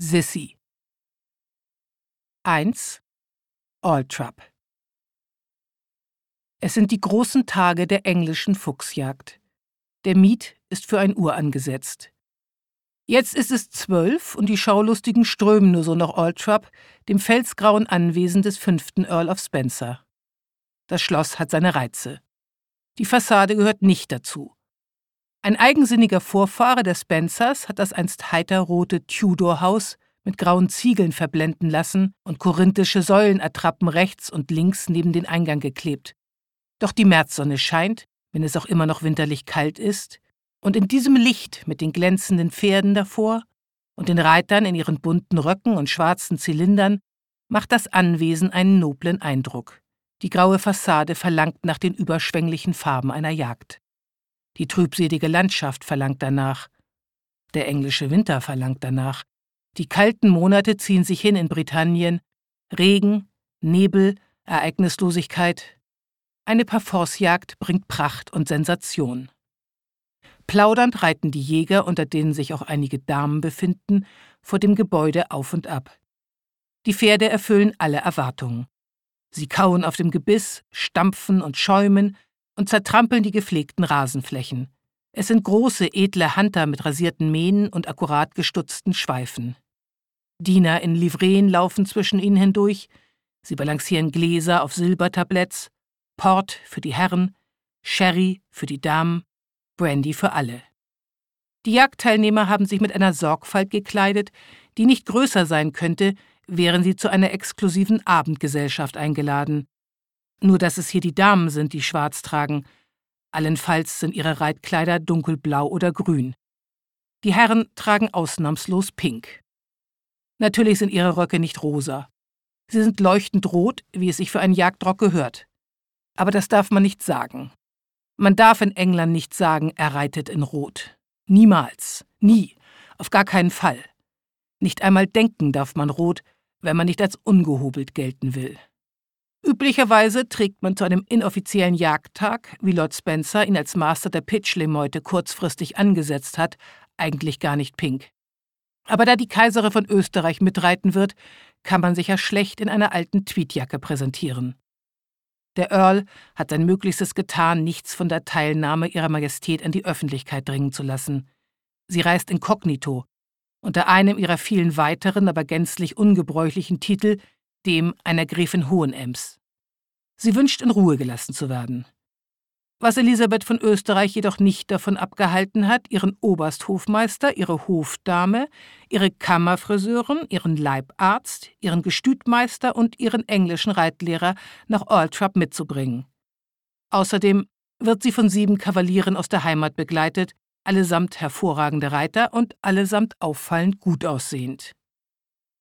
Sissy 1. Altrap Es sind die großen Tage der englischen Fuchsjagd. Der Miet ist für ein Uhr angesetzt. Jetzt ist es zwölf und die Schaulustigen strömen nur so nach Altrap, dem felsgrauen Anwesen des fünften Earl of Spencer. Das Schloss hat seine Reize. Die Fassade gehört nicht dazu. Ein eigensinniger Vorfahre der Spencers hat das einst heiterrote Tudor-Haus mit grauen Ziegeln verblenden lassen und korinthische Säulenattrappen rechts und links neben den Eingang geklebt. Doch die Märzsonne scheint, wenn es auch immer noch winterlich kalt ist, und in diesem Licht mit den glänzenden Pferden davor und den Reitern in ihren bunten Röcken und schwarzen Zylindern macht das Anwesen einen noblen Eindruck. Die graue Fassade verlangt nach den überschwänglichen Farben einer Jagd. Die trübselige Landschaft verlangt danach. Der englische Winter verlangt danach. Die kalten Monate ziehen sich hin in Britannien. Regen, Nebel, Ereignislosigkeit. Eine Parforcejagd bringt Pracht und Sensation. Plaudernd reiten die Jäger, unter denen sich auch einige Damen befinden, vor dem Gebäude auf und ab. Die Pferde erfüllen alle Erwartungen. Sie kauen auf dem Gebiss, stampfen und schäumen und zertrampeln die gepflegten Rasenflächen. Es sind große, edle Hunter mit rasierten Mähnen und akkurat gestutzten Schweifen. Diener in Livreen laufen zwischen ihnen hindurch, sie balancieren Gläser auf Silbertabletts, Port für die Herren, Sherry für die Damen, Brandy für alle. Die Jagdteilnehmer haben sich mit einer Sorgfalt gekleidet, die nicht größer sein könnte, wären sie zu einer exklusiven Abendgesellschaft eingeladen. Nur dass es hier die Damen sind, die schwarz tragen. Allenfalls sind ihre Reitkleider dunkelblau oder grün. Die Herren tragen ausnahmslos pink. Natürlich sind ihre Röcke nicht rosa. Sie sind leuchtend rot, wie es sich für einen Jagdrock gehört. Aber das darf man nicht sagen. Man darf in England nicht sagen, er reitet in Rot. Niemals. Nie. Auf gar keinen Fall. Nicht einmal denken darf man rot, wenn man nicht als ungehobelt gelten will. Üblicherweise trägt man zu einem inoffiziellen Jagdtag, wie Lord Spencer ihn als Master der Pitchley-Meute kurzfristig angesetzt hat, eigentlich gar nicht pink. Aber da die Kaiserin von Österreich mitreiten wird, kann man sich ja schlecht in einer alten Tweedjacke präsentieren. Der Earl hat sein Möglichstes getan, nichts von der Teilnahme ihrer Majestät an die Öffentlichkeit dringen zu lassen. Sie reist inkognito, unter einem ihrer vielen weiteren, aber gänzlich ungebräuchlichen Titel, dem einer Gräfin Hohenems. Sie wünscht, in Ruhe gelassen zu werden. Was Elisabeth von Österreich jedoch nicht davon abgehalten hat, ihren Obersthofmeister, ihre Hofdame, ihre Kammerfriseurin, ihren Leibarzt, ihren Gestütmeister und ihren englischen Reitlehrer nach Altrap mitzubringen. Außerdem wird sie von sieben Kavalieren aus der Heimat begleitet, allesamt hervorragende Reiter und allesamt auffallend gut aussehend.